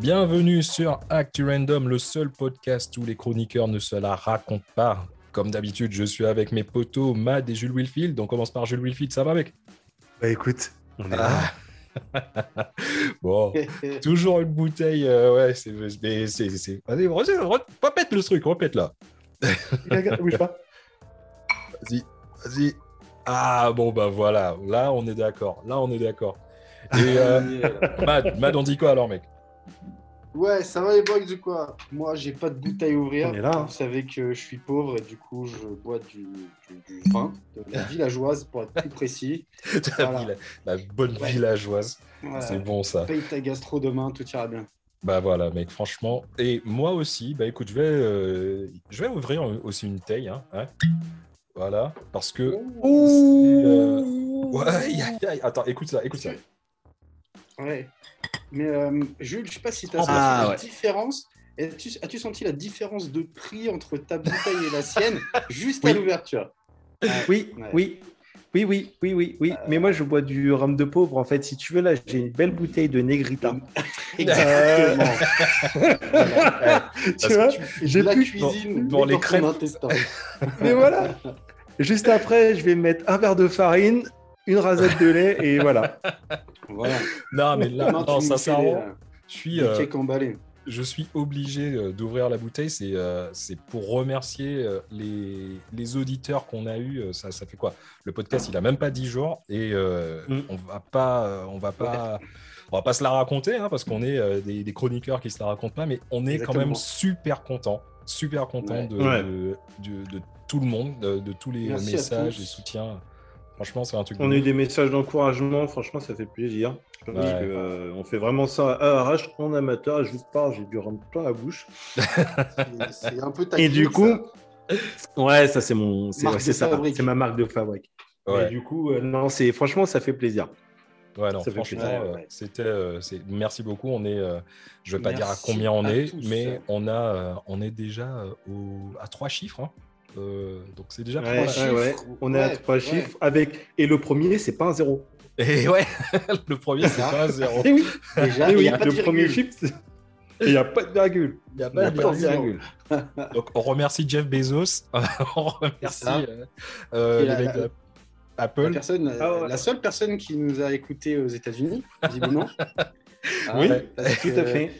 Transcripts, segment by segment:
Bienvenue sur Actu Random, le seul podcast où les chroniqueurs ne se la racontent pas. Comme d'habitude, je suis avec mes potos Mad et Jules Wilfield. On commence par Jules Wilfield, ça va mec? Bah écoute, on est Ah. Bon, toujours une bouteille, euh, ouais, c'est... mais c'est- c'est- Vas-y, re- re- répète le truc, répète là. là. Bouge pas. Vas-y, vas-y. Ah bon, bah voilà, là on est d'accord, là on est d'accord. Et euh, Mad, Mad, on dit quoi alors mec? Ouais, ça va les boys ou quoi? Moi, j'ai pas de bouteille à ouvrir. Là, hein. Vous savez que je suis pauvre et du coup, je bois du, du, du vin de la villageoise pour être plus précis. la, Voilà. villa- la bonne Ouais. villageoise, Voilà. c'est bon ça. Paye ta gastro demain, tout ira bien. Bah voilà, mec, franchement. Et moi aussi, bah écoute, je vais, euh, je vais ouvrir aussi une taille. Hein, hein. Voilà, parce que. c'est, euh, Ouais, aïe, aïe, aïe. Attends, écoute ça, écoute ça. Ouais. Mais euh, Jules, je sais pas si tu as senti Ah, la ouais. différence. As-tu senti la différence de prix entre ta bouteille et la sienne juste à l'ouverture? Oui, Ouais. oui. Oui, oui, oui, oui, oui. Mais moi, je bois du rhum de pauvre. En fait, si tu veux, là, j'ai une belle bouteille de Negrita. Exactement. Voilà. tu vois J'ai la plus- cuisine les dans ton crêpes. intestin. Mais voilà. Juste après, je vais mettre un verre de farine, une rasette de lait et voilà. Voilà. Non, mais là, non, fais sincèrement, euh, je suis, euh, je suis obligé euh, d'ouvrir la bouteille. C'est euh, c'est pour remercier euh, les, les auditeurs qu'on a eu. euh, Ça, ça fait quoi? Le podcast, il a même pas 10 jours et euh, Mm. on va pas, euh, on va pas, on va pas se la raconter hein, parce qu'on est euh, des, des chroniqueurs qui se la racontent pas, mais on est quand même super content, super content Ouais. de, Ouais. de, de- de tout le monde, de, de tous les Merci messages et soutiens. Franchement, c'est un truc. On a eu des messages d'encouragement. Franchement, ça fait plaisir. Parce Ouais. que, euh, on fait vraiment ça à arrache en amateur. Je vous parle, j'ai du rhum plein la bouche. C'est- un peu ta Et du coup, ça. ouais, ça c'est mon, c'est ouais, ça, fabrique. c'est ma marque de fabrique. Ouais. Et du coup, euh, non, c'est franchement, ça fait plaisir. Ouais, non, Ça fait franchement, plaisir. euh, c'était, euh, c'est- merci beaucoup. On est, euh, je vais pas dire à combien on à est, tous. mais on a, euh, on est déjà euh, au, à trois chiffres. hein. Euh, donc c'est déjà Ouais, trois chiffres. ouais. On est à trois ouais. chiffres avec et le premier, c'est pas un zéro. Et ouais, le premier c'est pas un zéro. Eh oui, Déjà, eh oui, n'y a pas de le premier virgule. chiffre, et il n'y a pas de virgule. Il y a Il y a pas pas de de virgule. Donc on remercie Jeff Bezos, on remercie euh, euh, les la- mecs. La, Apple. personne, Ah ouais. la seule personne qui nous a écoutés aux États-Unis, visiblement. Ah, Oui, parce tout que à fait.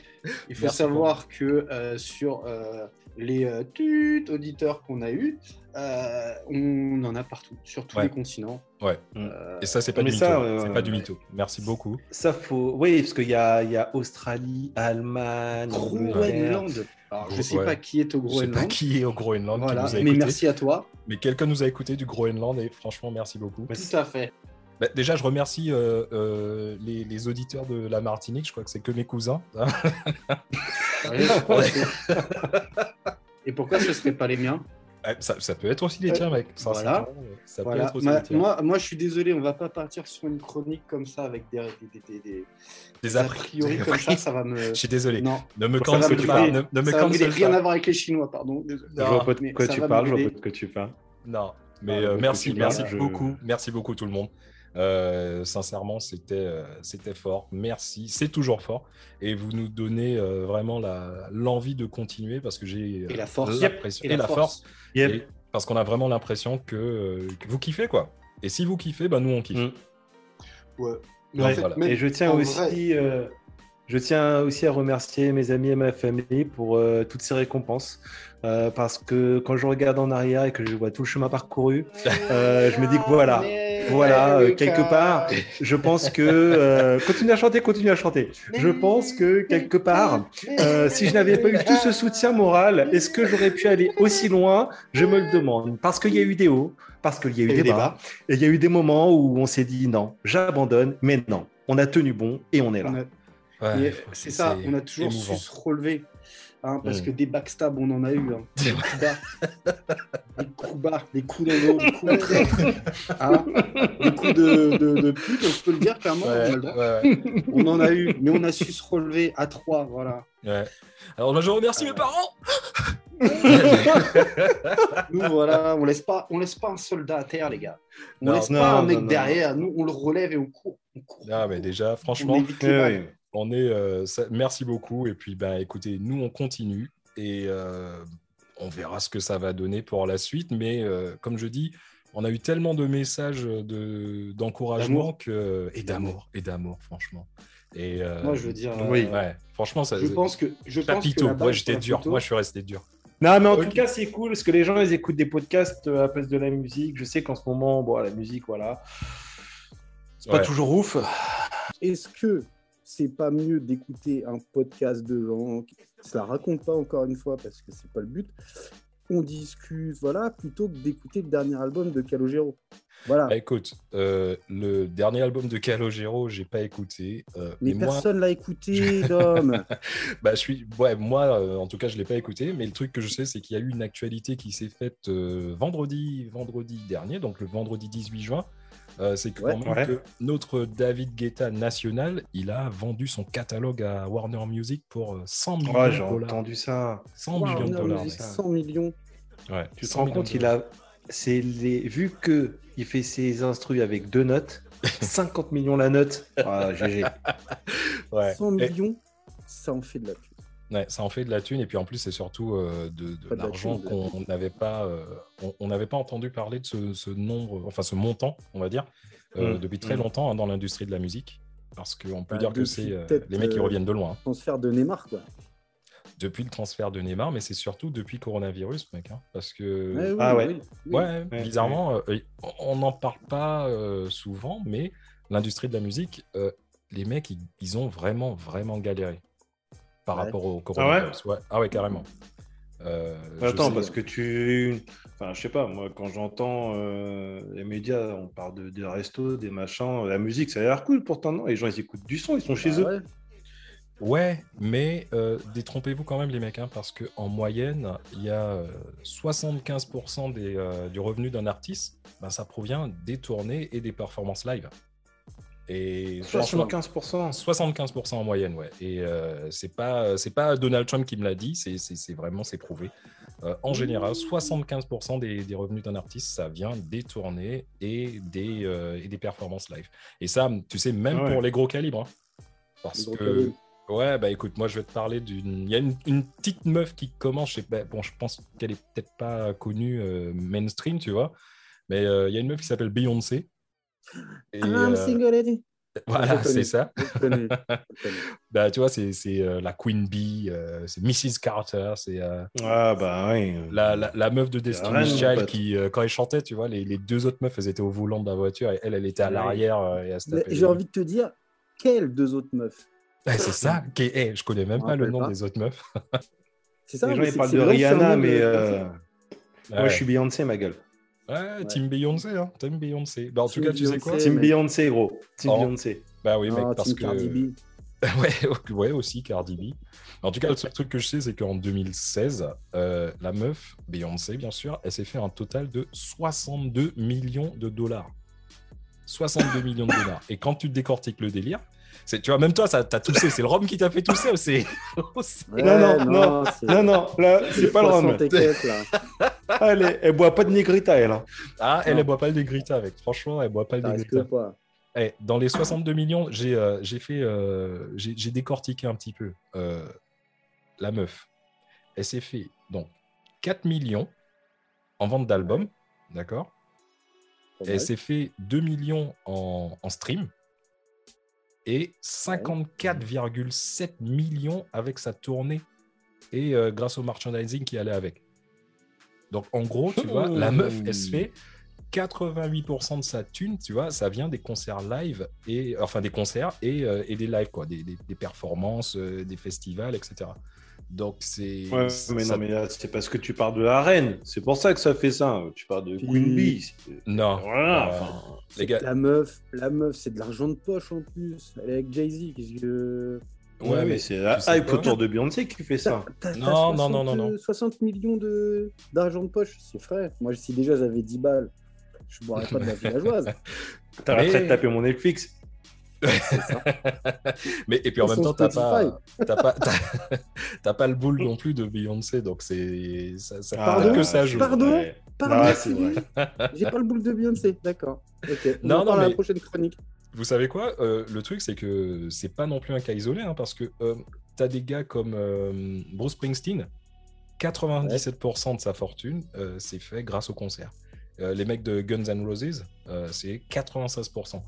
Il faut Merci savoir que euh, sur euh, les euh, tut auditeurs qu'on a eus, euh, on en a partout, sur tous Ouais. les continents. Ouais. Euh, Et ça c'est pas du mytho. euh, c'est pas du mytho. Merci beaucoup. Ça faut. Oui, parce qu'il y a, il y a Australie, Allemagne. Groenland. Alors, je sais Ouais. pas qui est au Je sais pas Groenland. qui est au Groenland Voilà, qui nous a mais écouté, merci à toi. mais quelqu'un nous a écouté du Groenland et franchement merci beaucoup. Tout à fait. Bah, déjà, je remercie euh, euh, les, les auditeurs de la Martinique. Je crois que c'est que mes cousins. Et pourquoi ce serait pas les miens Ouais, ça, ça peut être aussi les tiens, mec. Ça, Voilà. Ça peut Voilà. être aussi Ma- les tiens. moi, moi, je suis désolé, on va pas partir sur une chronique comme ça avec des, des, des, des- Des des a priori comme ça, ça va me. Je suis désolé. Non, Ne me Ça va cancel me pas. Ne, ne me ça va rien à voir avec les Chinois, pardon. désolé. Je vois pas de quoi ça tu va parles, je vois pas de quoi tu parles. Non, mais Ah, euh, merci, merci je- beaucoup, merci beaucoup tout le monde. Euh, sincèrement, c'était euh, c'était fort. Merci, c'est toujours fort. Et vous nous donnez euh, vraiment l'envie de continuer parce que j'ai Et la force. l'impression- Et et la la force. Yep. Et parce qu'on a vraiment l'impression que, euh, que vous kiffez quoi. Et si vous kiffez, bah nous on kiffe. Mm. Ouais. Mais Ouais. en fait, Voilà. même Et je tiens en aussi, vrai- euh, je tiens aussi à remercier mes amis et ma famille pour euh, toutes ces récompenses. Euh, parce que quand je regarde en arrière et que je vois tout le chemin parcouru, euh, je me dis que voilà, voilà, euh, quelque part, je pense que euh, continue à chanter, continue à chanter. Je pense que quelque part, euh, si je n'avais pas eu tout ce soutien moral, est-ce que j'aurais pu aller aussi loin? Je me le demande. Parce qu'il y a eu des hauts, parce qu'il y a eu Il y a des eu des bas, et il y a eu des moments où on s'est dit non, j'abandonne, mais non, on a tenu bon et on est là. A- Ouais, c'est ça, on a toujours émouvant. su se relever. Hein, parce Mm. que des backstabs, on en a eu. hein. Des coups bas, des coups bas, des coups dans le dos, des coups de traître, hein, des coups de, de, de pute, je peux le dire clairement. on, Ouais, ouais, ouais. On en a eu, mais on a su se relever à trois. Voilà. Ouais. Alors bah, je remercie mes parents. Nous, voilà, on laisse pas, on laisse pas un soldat à terre, les gars. On Non, laisse non, pas un mec non. derrière. Nous, on le relève et on court. On court, Non, on mais déjà, On franchement, On est, euh, ça- merci beaucoup. Et puis, ben, écoutez, nous, on continue et euh, on verra ce que ça va donner pour la suite. Mais euh, comme je dis, on a eu tellement de messages de, d'encouragement que, et d'amour, et d'amour, franchement. Et euh, Moi, je veux dire, Oui. ouais, franchement, ça. je pense que je pense que j'étais dur. Moi, je suis resté dur. Non, mais en tout cas, c'est cool parce que les gens, ils écoutent des podcasts à la place de la musique. Je sais qu'en ce moment, bon, la musique, voilà, c'est pas Ouais. toujours ouf. Est-ce que c'est pas mieux d'écouter un podcast de gens qui se la racontent pas encore une fois parce que c'est pas le but On discute, voilà, plutôt que d'écouter le dernier album de Calogero. Voilà. Bah, écoute, euh, le dernier album de Calogero, j'ai pas écouté. euh, mais mais moi, personne l'a écouté, Dom. Bah, je suis... ouais, moi, euh, en tout cas, je ne l'ai pas écouté, mais le truc que je sais, c'est qu'il y a eu une actualité qui s'est faite vendredi, vendredi dernier, donc le vendredi 18 juin. Euh, c'est que, Ouais. quand même Ouais. que notre David Guetta national, il a vendu son catalogue à Warner Music pour euh, 100 millions Ouais, j'ai de dollars. entendu ça. 100 millions de dollars. Music, mec. 100 millions. Ouais, Tu te 100 rends millions compte, il a, c'est les, vu que il fait ses instrus avec deux notes, 50 millions la note. Ah, GG. Ouais. 100 Et- millions, ça en fait de la pub. Ouais, ça en fait de la thune et puis en plus c'est surtout euh, de, l'argent qu'on n'avait pas, euh, on- n'avait pas entendu parler de ce, ce nombre, enfin ce montant, on va dire, euh, Mm. depuis très Mm. longtemps hein, dans l'industrie de la musique, parce qu'on peut Bah, dire que c'est euh, les mecs qui reviennent de loin. hein. Transfert de Neymar, quoi. Depuis le transfert de Neymar, mais c'est surtout depuis coronavirus, mec, hein, parce que Ouais, oui, Ah ouais. oui, oui. Ouais, Ouais, bizarrement, euh, on n'en parle pas euh, souvent, mais l'industrie de la musique, euh, les mecs, ils, ils ont vraiment, vraiment galéré par Ouais. rapport au coronavirus. ouais ah ouais, carrément. Euh, je Attends, sais- parce que tu. Enfin, je sais pas, moi, quand j'entends euh, les médias, on parle de, des restos, des machins, la musique, ça a l'air cool pourtant, non? Les gens, ils écoutent du son, ils sont chez Bah eux. ouais. Mais euh, détrompez-vous quand même, les mecs, hein, parce qu'en moyenne, il y a euh, 75% des, euh, du revenu d'un artiste, ben, ça provient des tournées et des performances live. Et franchement, 75%. 75% en moyenne, ouais. Et euh, c'est pas c'est pas Donald Trump qui me l'a dit, c'est c'est- c'est vraiment c'est prouvé. Euh, en général, 75% des, des revenus d'un artiste, ça vient des tournées et des euh, et des performances live. Et ça, tu sais, même Ah ouais. pour les gros calibres, hein. parce gros que calibres. ouais, bah écoute, moi je vais te parler d'une, il y a une, une petite meuf qui commence, je sais pas, bon, je pense qu'elle est peut-être pas connue euh, mainstream, tu vois, mais euh, il y a une meuf qui s'appelle Beyoncé. Et, I'm euh, single lady. voilà, c'est ça. Bah, tu vois, c'est c'est, euh, la Queen Bee, euh, c'est Mrs. Carter, c'est euh, Ah, bah oui. la, la, la meuf de Destiny's Child qui, euh, quand elle chantait, tu vois, les, les deux autres meufs, elles étaient au volant de la voiture et elle, elle était à l'arrière euh, J'ai envie de te dire, quelles deux autres meufs? Ouais, c'est ça. qui est- eh, je connais même pas le nom pas. des autres meufs. C'est ça Les gens, ils parlent de Rihanna, mais moi, Ouais. je suis Beyoncé, ma gueule. Ouais, Team Beyoncé, hein. Team Beyoncé. Bah, en tout Team cas, tu sais quoi Beyoncé. Team mec. Beyoncé, gros. Team Oh. Beyoncé. Bah oui, mec, Ah, parce Team que. Cardi B. ouais, ouais, aussi Cardi B. En tout cas, le seul truc que je sais, c'est qu'en 2016, euh, la meuf, Beyoncé, bien sûr, elle s'est fait un total de 62 millions de dollars. 62 millions de dollars. Et quand tu décortiques le délire, c'est, tu vois, même toi, ça t'as toussé. C'est le rhum qui t'a fait tousser. C'est, c'est- Ouais, non, non, c'est- Non, non, là, c'est pas le rhum. 60 et quelques, là. Ah, elle, est- elle boit pas de Negrita, elle. hein. Ah, elle, elle boit pas le Negrita avec. Franchement, elle boit pas le Ça Negrita. pas. Eh, dans les 62 millions, j'ai euh, j'ai fait, euh, j'ai décortiqué un petit peu euh, la meuf. Elle s'est fait donc 4 millions en vente d'albums, d'accord? Elle s'est fait 2 millions en, en stream et 54,7 millions avec sa tournée et euh, grâce au merchandising qui allait avec. Donc en gros, tu vois, la meuf, elle se fait 88% de sa thune, tu vois, ça vient des concerts live et enfin des concerts et, euh, et des lives quoi, des, des- des performances, euh, des festivals, etc. Donc c'est Ouais, ça- mais non, mais là, c'est parce que tu parles de la reine. C'est pour ça que ça fait ça. Tu parles de Queen Bee. Non, Voilà. euh, enfin, les gars, La meuf, la meuf, c'est de l'argent de poche en plus. Elle est avec Jay-Z. Qu'est-ce que. Ouais, ouais, mais c'est la hype autour de Beyoncé qui fait ça. Non, non, 60, non, non, non. 60 millions de- d'argent de, poche, c'est frais. Moi, si déjà j'avais 10 balles, je boirais pas de la villageoise. T'arrêterais Mais- de taper mon Netflix. mais et puis en même temps, t'as pas, t'as pas, t'as- pas le boule non plus de Beyoncé, donc c'est ça, ça Pardon que ça joue. Pardon ouais. Pardon, Ah, J'ai pas le boule de Beyoncé, d'accord. Ok. On Non, non, mais- la prochaine chronique. Vous savez quoi Le truc, c'est que c'est pas non plus un cas isolé, hein, parce que tu as des gars comme Bruce Springsteen, 97% de sa fortune, c'est fait grâce au concert. les mecs de Guns N' Roses, c'est 96%.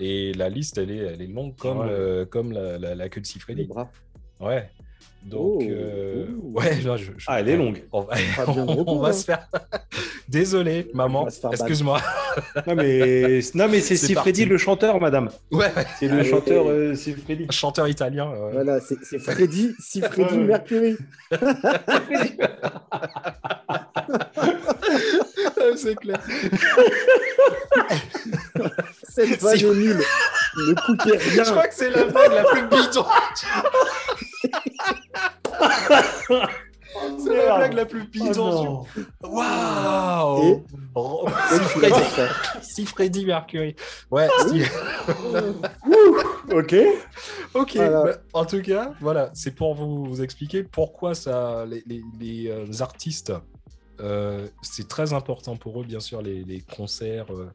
Et la liste, elle est, elle est longue comme, comme la, la, queue de Sifredi. Ouais. Donc, oh, euh, ouais, je, ah, elle est longue. On va, on, va se faire. Désolé, maman. Excuse-moi. non, mais, non, mais c'est Sifredi le chanteur, madame. Ouais. C'est le chanteur euh, Sifredi. Chanteur italien. Voilà, c'est Freddy, Sifredi Mercury. c'est clair. Cette vague est nulle. Ne coupez rien. Je crois que c'est la vague la plus bidon. C'est la blague la plus bidon. Oh, Waouh wow. Si Freddy Mercury. Ouais. ok. Ok. Bah, en tout cas, voilà, c'est pour vous, expliquer pourquoi ça, les, les, euh, artistes, euh, c'est très important pour eux, bien sûr, les, concerts. Euh,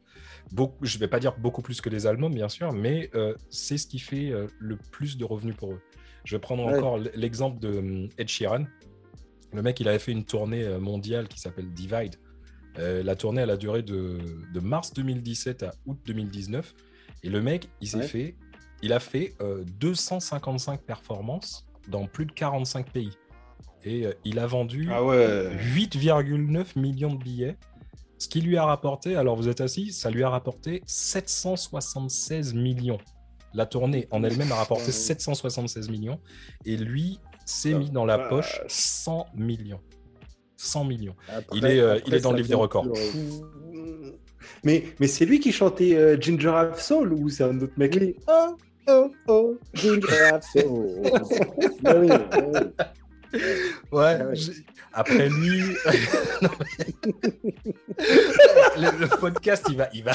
beaucoup, je ne vais pas dire beaucoup plus que les albums, bien sûr, mais c'est ce qui fait le plus de revenus pour eux. Je vais prendre encore l'exemple de hum, Ed Sheeran. Le mec, il avait fait une tournée euh, mondiale qui s'appelle Divide. Euh, la tournée, elle a duré de, mars 2017 à août 2019. Et le mec, il s'est fait, il a fait 255 euh, performances dans plus de 45 pays. Et il a vendu 8,9 ah millions de billets. Ce qui lui a rapporté, alors vous êtes assis, ça lui a rapporté 776 millions. La tournée en elle-même a rapporté 776 millions et lui s'est mis dans la poche 100 millions. 100 millions. il est, euh, il est dans le livre des records. Mais, mais c'est lui qui chantait euh, Ginger Half Soul ou c'est un autre mec? Oh, oh, oh, Ginger Half Soul. Ouais, ah après lui, le, podcast, il va, il va,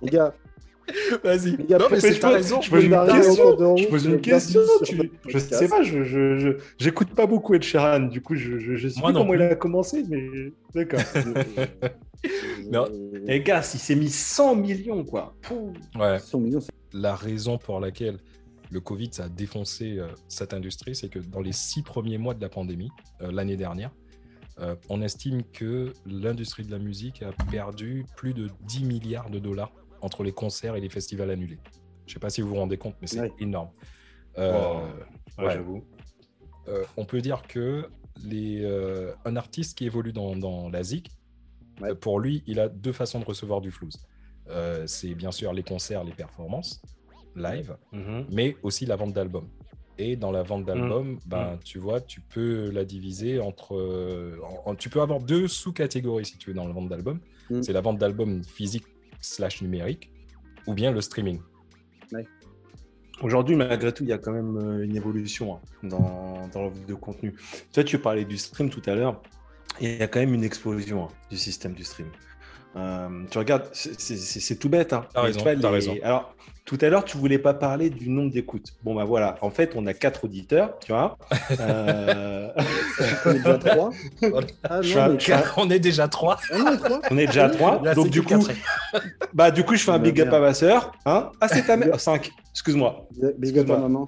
Les gars, Vas-y. Non, mais c'est raison. Je pose une question. Je pose une question. Je sais pas, je j'écoute pas beaucoup Ed Sheeran. Du coup, je je sais pas comment il a commencé, mais d'accord. Les eh, gars, il s'est mis 100 millions, quoi. Ouais. 100 millions. La raison pour laquelle le Covid ça a défoncé euh, cette industrie, c'est que dans les six premiers mois de la pandémie, euh, l'année dernière, euh, on estime que l'industrie de la musique a perdu plus de 10 milliards de dollars entre les concerts et les festivals annulés. Je ne sais pas si vous vous rendez compte, mais c'est énorme. Euh, j'avoue. Euh, on peut dire que les, euh, un artiste qui évolue dans, dans la ZIC, pour lui, il a deux façons de recevoir du flouze. c'est bien sûr les concerts, les performances live, mhm. mais aussi la vente d'albums. Et dans la vente d'albums, mhm. ben, mhm. tu vois, tu peux la diviser entre. tu peux avoir deux sous-catégories si tu veux dans la vente d'albums. C'est la vente d'albums physiques slash numérique ou bien le streaming. Aujourd'hui, malgré tout, il y a quand même euh, une évolution hein, dans, dans de contenu. Toi, tu parlais du stream tout à l'heure. Il y a quand même une explosion hein, du système du stream. Euh, tu regardes, c'est tout bête. Hein. As raison, raison. Alors, tout à l'heure, tu voulais pas parler du nombre d'écoutes. Bon, bah voilà. En fait, on a quatre auditeurs, tu vois. Euh, on est déjà trois. Ah, on est déjà trois. On est déjà trois. Donc, du coup, bah, du coup, je fais un big up à ma soeur. Hein ah, c'est ta mère. Cinq. Excuse-moi. Big up à maman.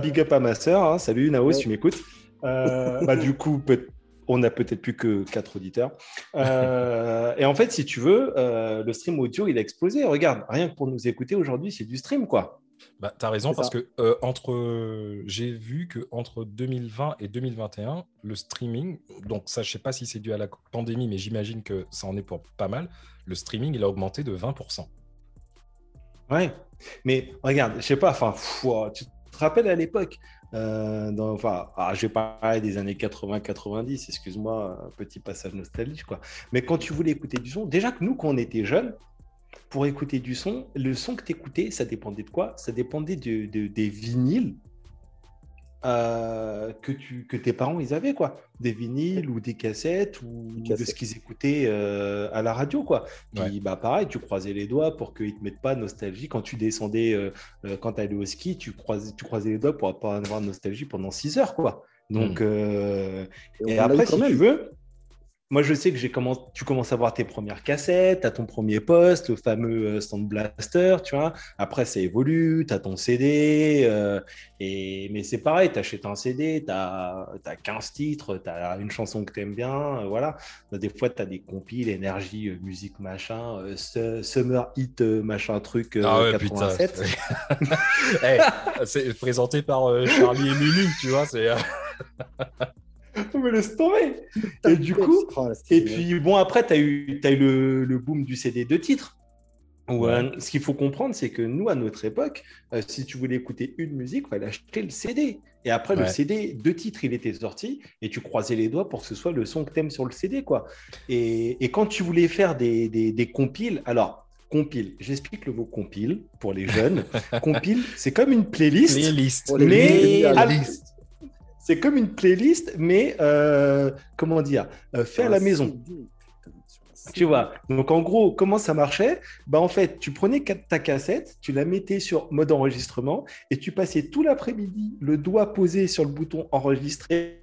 big up à ma soeur. Hein. Salut, Nao, si tu m'écoutes. Euh, bah, du coup, peut on n'a peut-être plus que quatre auditeurs. Euh, et en fait, si tu veux, euh, le stream audio, il a explosé. Regarde, rien que pour nous écouter aujourd'hui, c'est du stream, quoi. Bah, tu as raison, parce que euh, entre, j'ai vu que entre 2020 et 2021, le streaming, donc ça, je sais pas si c'est dû à la pandémie, mais j'imagine que ça en est pour pas mal, le streaming, il a augmenté de 20%. Ouais, mais regarde, je sais pas, enfin, tu te rappelles à l'époque, euh, enfin, ah, je vais parler des années 80-90, excuse-moi, petit passage nostalgique, quoi. Mais quand tu voulais écouter du son, déjà que nous, quand on était jeunes, pour écouter du son, le son que tu écoutais, ça dépendait de quoi? Ça dépendait de, des vinyles euh, que, tu, que tes parents ils avaient quoi. Des vinyles ou des cassettes ou de ce qu'ils écoutaient euh, à la radio quoi. Bah pareil tu croisais les doigts pour qu'ils te mettent pas nostalgie quand tu descendais euh, quand tu allais au ski tu croisais tu croisais les doigts pour pas avoir nostalgie pendant 6 heures quoi. Donc hmm. et, après si tu veux moi, je sais que j'ai commencé, tu commences à voir tes premières cassettes, à ton premier poste, le fameux euh, Stand Blaster, tu vois. Après, ça évolue, tu as ton CD. Euh, et... Mais c'est pareil, tu achètes un CD, tu as, 15 titres, tu as une chanson que tu aimes bien. Euh, voilà. Des fois, tu as des compiles, énergie, musique, machin, Summer Hit, machin, truc, ah ouais, 87. hey, c'est présenté par Charlie et Mimi, tu vois. C'est. On me laisse tomber. Et du coup, et puis bon, après, tu as eu, as eu le, le, boom du CD de titres. Euh, ce qu'il faut comprendre, c'est que nous, à notre époque, euh, si tu voulais écouter une musique, il fallait acheter le CD. Et après, le CD de titres, il était sorti et tu croisais les doigts pour que ce soit le son que tu aimes sur le CD. quoi. Et, et quand tu voulais faire des, des, des compiles, alors compile. J'explique le mot compile pour les jeunes. compile, c'est comme une playlist. Playlist. Mais c'est comme une playlist, mais euh, comment dire, euh, fait à la maison. Tu vois, donc en gros, comment ça marchait? Bah, En fait, tu prenais ta cassette, tu la mettais sur mode enregistrement et tu passais tout l'après-midi le doigt posé sur le bouton enregistrer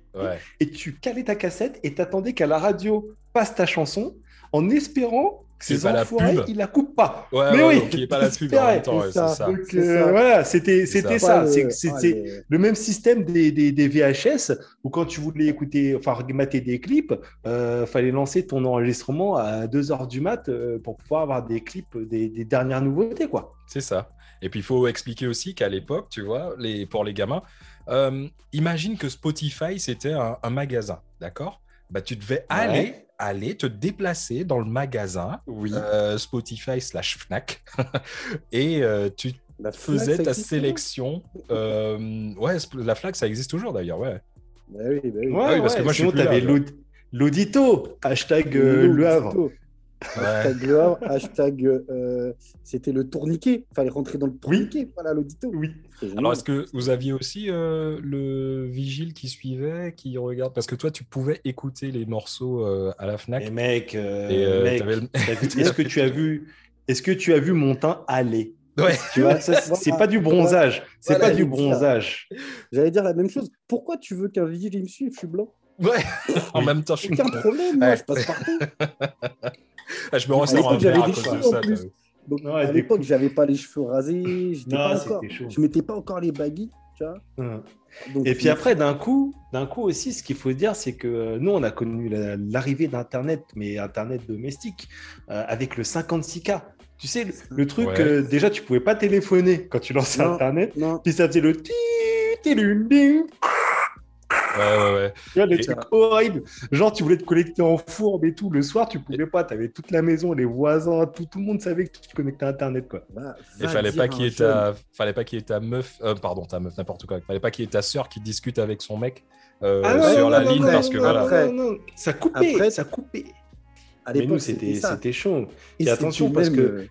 et tu calais ta cassette et t'attendais qu'à la radio passe ta chanson en espérant c'est pas la pub. il la coupe pas. mais oui, il n'y pas la pub en même temps, c'est ça. Euh, voilà, c'était c'était ça. C'est le même système des, des, des, VHS où quand tu voulais écouter, enfin mater des clips, euh, fallait lancer ton enregistrement à 2 heures du mat euh, pour pouvoir avoir des clips des, des dernières nouveautés, quoi. C'est ça. Et puis il faut expliquer aussi qu'à l'époque, tu vois, les, pour les gamins, euh, imagine que Spotify c'était un, un magasin, d'accord? Bah, tu devais aller aller te déplacer dans le magasin euh, Spotify slash Fnac et euh, tu faisais ta sélection. Euh, ouais, la Fnac, ça existe toujours d'ailleurs, ouais. Bah oui, bah oui. Ouais, parce que moi, je suis avais l'audito, hashtag Le Havre. Hashtag Le Havre, hashtag c'était le tourniquet. Il fallait rentrer dans le tourniquet, voilà l'audito. Oui. Alors, est-ce que vous aviez aussi euh, le vigile qui suivait, qui regarde? Parce que toi, tu pouvais écouter les morceaux euh, à la Fnac. Et mec, euh, est-ce que tu as vu Est-ce que tu as vu mon teint aller? Ouais. Tu vois, c'est pas du bronzage. C'est pas du bronzage. J'allais dire la même chose. Pourquoi tu veux qu'un vigile me suive? Je suis blanc. Ouais. en même temps, je suis aucun problème. Moi, je passe partout. Ah, je me ressens un verre à cause à l'époque, j'avais pas les cheveux rasés, pas encore, je mettais pas encore les baguilles. Tu vois. Et puis après, d'un coup, d'un coup aussi, ce qu'il faut dire, c'est que euh, nous, on a connu l'arrivée d'Internet, mais Internet domestique, euh, avec le 56K. Tu sais, le, truc, euh, déjà, tu pouvais pas téléphoner quand tu lançais Internet, puis ça faisait le Ouais, ouais, ouais. Tu vois, des trucs horribles. Genre, tu voulais te connecter en fourbe et tout. Le soir, tu pouvais pas. Tu avais toute la maison, les voisins, tout, tout le monde savait que tu te connectais à Internet, quoi. Bah, et fallait pas qu'il y ait ta, fallait pas qu'il y ait ta meuf, euh, pardon, ta meuf, n'importe quoi. Fallait pas qu'il y ait ta sœur qui discute avec son mec euh, ah sur la ligne parce que voilà. Après, ça coupait, après, ça coupait. À Mais nous, c'était chaud. Et, attention parce que, euh,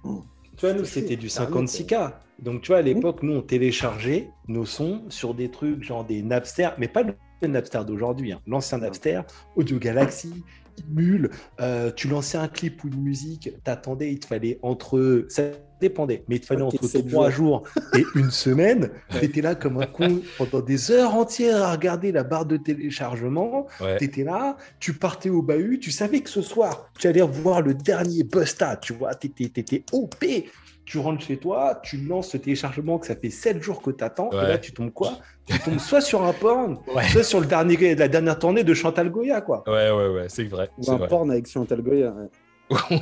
tu vois, nous, c'était du 56K. Donc, tu vois, à l'époque, nous, on téléchargeait nos sons sur des trucs genre des Napster, mais pas le Napster d'aujourd'hui, hein. l'ancien Napster, Audio Galaxy, Mule, euh, tu lançais un clip ou une musique, t'attendais, il te fallait entre, ça dépendait, mais il te fallait entre trois jours. et une semaine, tu étais là comme un con pendant des heures entières à regarder la barre de téléchargement, tu étais là, tu partais au bahut, tu savais que ce soir, tu allais voir le dernier Busta, tu vois, tu étais OP, tu rentres chez toi, tu lances ce téléchargement que ça fait 7 jours que tu attends, et là tu tombes quoi? Tu tombes soit sur un porn, soit sur le dernier, la dernière tournée de Chantal Goya, quoi. Ouais, ouais, ouais, c'est vrai. Ou un porn avec Chantal Goya.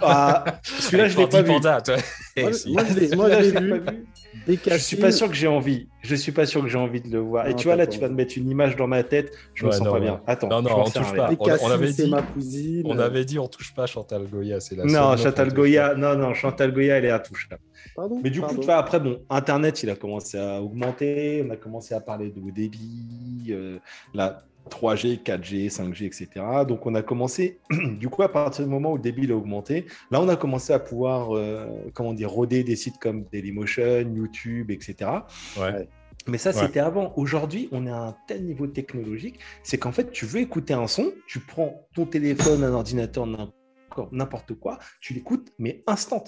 Ah, celui-là, je l'ai pas vu. Panda, toi. moi, moi, je l'ai vu. Je suis pas sûr que j'ai envie. Je suis pas sûr que j'ai envie de le voir. Et tu vois là, tu vas me mettre une image dans ma tête. Je me sens pas bien. Attends. Non, non, on touche pas. On, avait dit. Ma cousine. On avait dit, on touche pas Chantal Goya. C'est la. Non, Chantal Goya. Non, non, Chantal Goya, elle est intouchable. Pardon, Mais du coup, tu vois, après, bon, Internet, il a commencé à augmenter. On a commencé à parler de haut débit. Euh, là, 3G, 4G, 5G, etc. Donc on a commencé, du coup, à partir du moment où le débit a augmenté, là on a commencé à pouvoir, euh, comment dire, roder des sites comme Dailymotion, YouTube, etc. Ouais. Mais ça, c'était avant. Aujourd'hui, on est à un tel niveau technologique, c'est qu'en fait, tu veux écouter un son, tu prends ton téléphone, un ordinateur, n'importe quoi, tu l'écoutes, mais instant.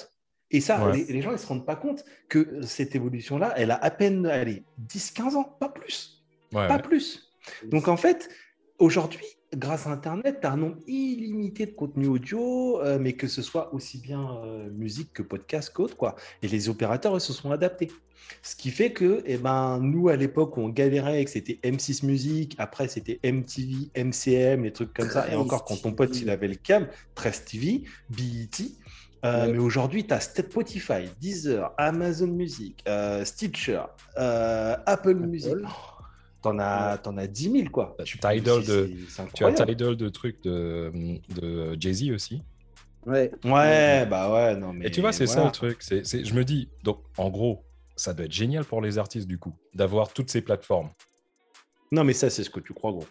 Et ça, les, gens ne se rendent pas compte que cette évolution-là, elle a à peine allez, 10-15 ans, pas plus. pas plus. Donc en fait, aujourd'hui, grâce à Internet, tu as un nombre illimité de contenu audio, euh, mais que ce soit aussi bien euh, musique que podcast qu'autre. Quoi. Et les opérateurs, ils se sont adaptés. Ce qui fait que eh ben, nous, à l'époque, on galérait que c'était M6 Musique, après c'était MTV, MCM, les trucs comme ça. Et encore, quand ton pote, il avait le câble, 13 TV, BET. Euh, mais aujourd'hui, tu as Spotify, Deezer, Amazon Music, Stitcher, Apple Music. T'en as, en as 10 000, quoi. Tu as Tidal de, tu as Tidal de trucs de, de Jay-Z aussi. Ouais. Ouais, bah ouais, non, mais. Et tu vois, c'est ça le truc. C'est, je me dis, donc, en gros, ça doit être génial pour les artistes, du coup, d'avoir toutes ces plateformes. Non, mais ça, c'est ce que tu crois, gros.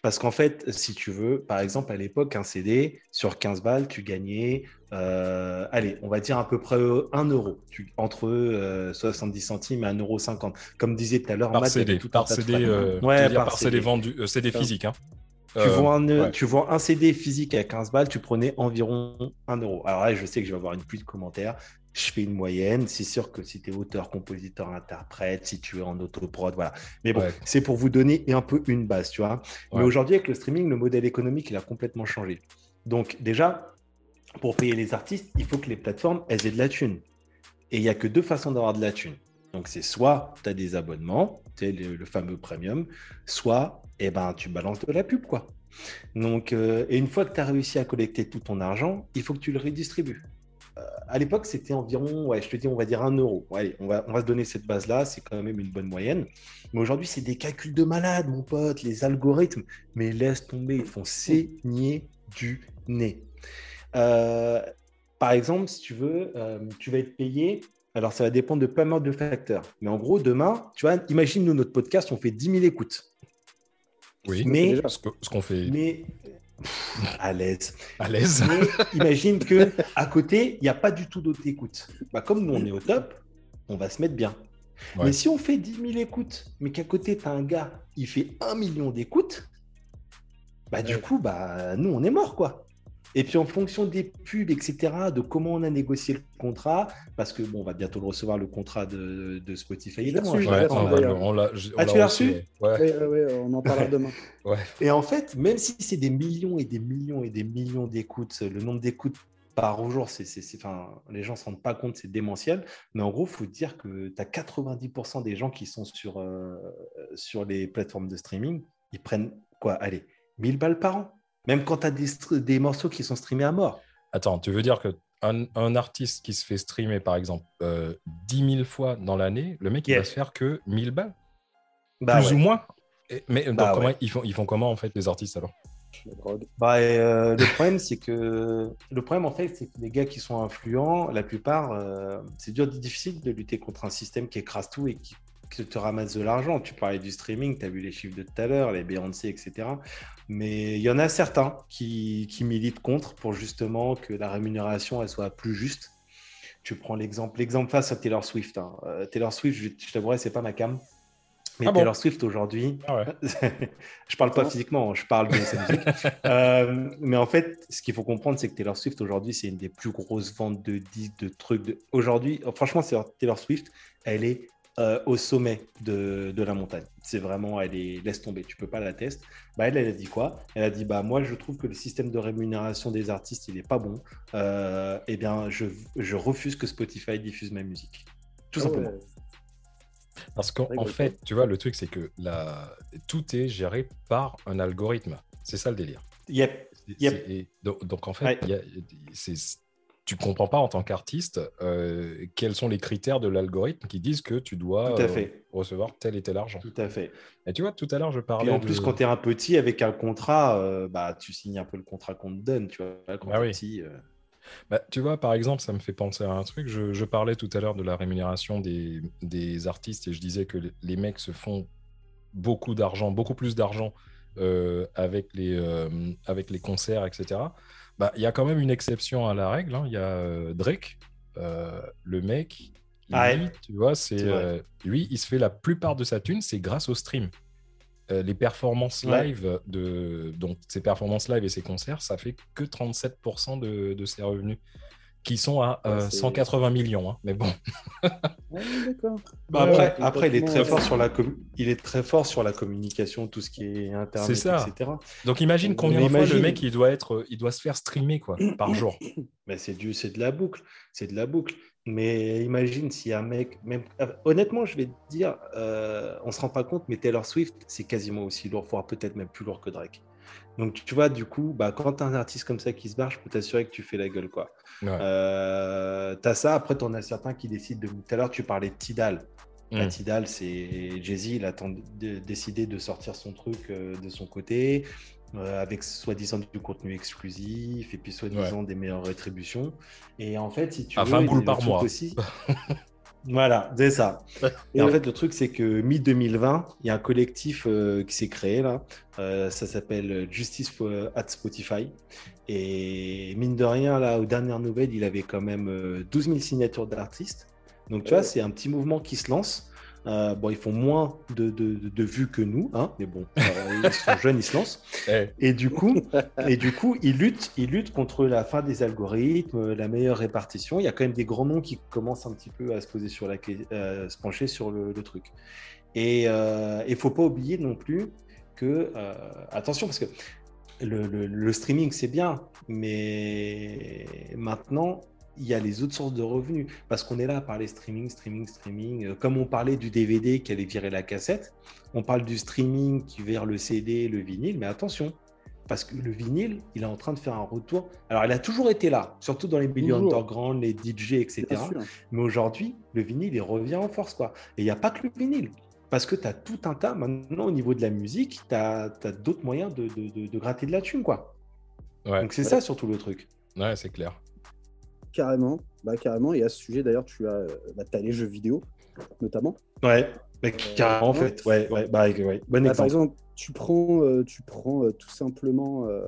Parce qu'en fait, si tu veux, par exemple, à l'époque, un CD, sur 15 balles, tu gagnais, euh, allez, on va dire à peu près 1 euro, entre 70 euh, centimes et 1,50 euro. Comme disait tout à l'heure, par CD, tout par CD, euh, ouais, par, CD, vendu, CD physique. Hein. Tu, vois un, tu vois un CD physique à 15 balles, tu prenais environ 1 euro. Alors là, je sais que je vais avoir une pluie de commentaires je fais une moyenne. C'est sûr que si tu es auteur, compositeur, interprète, si tu es en autoprod, voilà. Mais bon, c'est pour vous donner un peu une base, tu vois. Mais aujourd'hui, avec le streaming, le modèle économique, il a complètement changé. Donc, déjà, pour payer les artistes, il faut que les plateformes, elles aient de la thune. Et il n'y a que deux façons d'avoir de la thune. Donc, c'est soit tu as des abonnements, tu sais, le, fameux premium, soit eh ben, tu balances de la pub, quoi. Donc, euh, et une fois que tu as réussi à collecter tout ton argent, il faut que tu le redistribues à l'époque, c'était environ, ouais, je te dis, on va dire un euro. on va, on va se donner cette base-là, c'est quand même une bonne moyenne. Mais aujourd'hui, c'est des calculs de malade, mon pote, les algorithmes. Mais laisse tomber, ils font saigner du nez. Euh, par exemple, si tu veux, euh, tu vas être payé. Alors, ça va dépendre de pas mal de facteurs. Mais en gros, demain, tu vois, imagine nous, notre podcast, on fait 10 000 écoutes. Oui, mais ce qu'on fait. Mais à l'aise. À l'aise. imagine que à côté, il n'y a pas du tout d'autres écoutes. Bah, comme nous, on est au top, on va se mettre bien. Mais si on fait 10 000 écoutes, mais qu'à côté, tu as un gars, il fait 1 million d'écoutes, bah, du coup, bah, nous, on est mort, quoi. Et puis en fonction des pubs, etc., de comment on a négocié le contrat, parce que bon, on va bientôt le recevoir le contrat de, de Spotify. on l'a, ah, tu l'as reçu ouais. on en parlera demain. Et en fait, même si c'est des millions et des millions et des millions d'écoutes, le nombre d'écoutes par jour, c'est, enfin, les gens ne se rendent pas compte, c'est démentiel. Mais en gros, il faut dire que tu as 90% des gens qui sont sur, euh, sur les plateformes de streaming, ils prennent quoi? Allez, 1000 balles par an. Même quand tu as des, morceaux qui sont streamés à mort. Attends, tu veux dire que un, artiste qui se fait streamer, par exemple, euh, 10 000 fois dans l'année, le mec, il va se faire que 1000 balles? Bah Plus ou moins. Mais bah comment, ils, font, ils font comment, en fait, les artistes, alors? Bah, euh, le problème, c'est que le problème, en fait, c'est que les gars qui sont influents, la plupart, euh, c'est dur, difficile de lutter contre un système qui écrase tout et qui que te ramasse de l'argent. Tu parlais du streaming, tu as vu les chiffres de tout à l'heure, les Beyoncé, etc. Mais il y en a certains qui, qui, militent contre pour justement que la rémunération elle soit plus juste. Tu prends l'exemple, l'exemple face à Taylor Swift. Hein. Euh, Taylor Swift, je, je t'avouerai, c'est pas ma cam. Mais ah Taylor Swift aujourd'hui, ah je parle pas physiquement, je parle de sa musique. Euh, mais en fait, ce qu'il faut comprendre, c'est que Taylor Swift aujourd'hui, c'est une des plus grosses ventes de disques, de trucs. De... Aujourd'hui, franchement, c'est Taylor Swift, elle est euh, au sommet de, la montagne. C'est vraiment, elle est, laisse tomber, tu peux pas la tester. Bah, elle, elle a dit quoi? Elle a dit, bah, moi, je trouve que le système de rémunération des artistes, il est pas bon. Euh, eh bien, je, refuse que Spotify diffuse ma musique. Tout ah simplement. Parce qu'en fait, tu vois, le truc, c'est que la... tout est géré par un algorithme. C'est ça le délire. Yep. Donc, en fait, c'est tu comprends pas en tant qu'artiste euh, quels sont les critères de l'algorithme qui disent que tu dois euh, recevoir tel et tel argent. Tout à fait. Et tu vois, tout à l'heure, je parlais. Et en plus, quand tu es un petit avec un contrat, euh, bah, tu signes un peu le contrat qu'on te donne. Tu vois, quand bah petit, bah, tu vois, par exemple, ça me fait penser à un truc. Je, parlais tout à l'heure de la rémunération des, des, artistes et je disais que les mecs se font beaucoup d'argent, beaucoup plus d'argent avec, les, avec les concerts, etc. Bah, il y a quand même une exception à la règle. Hein. Il y a euh, Drake, euh, le mec. Ah lui, tu vois, c'est euh, lui, il se fait la plupart de sa thune, c'est grâce au stream. les performances live de donc ses performances live et ses concerts, ça fait que 37% de, de, ses revenus. Qui sont à 180 millions. Hein, mais bon. d'accord. Bah, après, après il, est très fort sur la il est très fort sur la communication, tout ce qui est internet, ça. etc. Donc imagine combien de fois le mec il doit, être, il doit se faire streamer quoi, par jour. Mais c'est de la boucle. C'est de la boucle. Mais imagine si un mec, même euh, honnêtement, je vais te dire, euh, on se rend pas compte, mais Taylor Swift, c'est quasiment aussi lourd, voire peut-être même plus lourd que Drake. Donc tu vois, du coup, bah, quand tu as un artiste comme ça qui se barre, je peux t'assurer que tu fais la gueule. quoi. Euh, tu as ça, après tu en as certains qui décident de. Tout à l'heure, tu parlais de Tidal. Bah, mm. Tidal, c'est Jay-Z, il a décidé de sortir son truc de son côté. Euh, avec soi-disant du contenu exclusif et puis soi-disant des meilleures rétributions. Et en fait, si tu à veux, 20 boules par mois. Aussi... voilà, c'est ça. Et en fait, le truc, c'est que mi-2020, il y a un collectif euh, qui s'est créé là. Euh, ça s'appelle Justice at Spotify. Et mine de rien, là, aux dernières nouvelles, il avait quand même 12 000 signatures d'artistes. Donc, tu vois, c'est un petit mouvement qui se lance. Euh, bon, ils font moins de, de, vues que nous, hein, mais bon, euh, ils sont jeunes, ils se lancent. Et du coup, et du coup, ils luttent, ils luttent contre la fin des algorithmes, la meilleure répartition. Il y a quand même des grands noms qui commencent un petit peu à se poser sur la, euh, se pencher sur le, truc. Et il ne faut pas oublier non plus que, attention, parce que le, le streaming c'est bien, mais maintenant il y a les autres sources de revenus. Parce qu'on est là à parler streaming, streaming, streaming. Euh, comme on parlait du DVD qui allait virer la cassette, on parle du streaming qui vire le CD, le vinyle. Mais attention, parce que le vinyle, il est en train de faire un retour. Alors, il a toujours été là, surtout dans les milieux underground, les DJ, etc. Mais aujourd'hui, le vinyle, il revient en force. quoi. Et il n'y a pas que le vinyle. Parce que tu as tout un tas, maintenant, au niveau de la musique, tu as, d'autres moyens de, de, gratter de la thune. quoi. Donc, c'est ça surtout le truc. Ouais, c'est clair carrément. Bah, carrément. Et à ce sujet, d'ailleurs, tu as, bah, as les jeux vidéo, notamment. Ouais, bah, carrément, en fait. Ouais, ouais, bah, ouais. Bon bah, par exemple, tu prends, euh, tu prends euh, tout simplement, euh,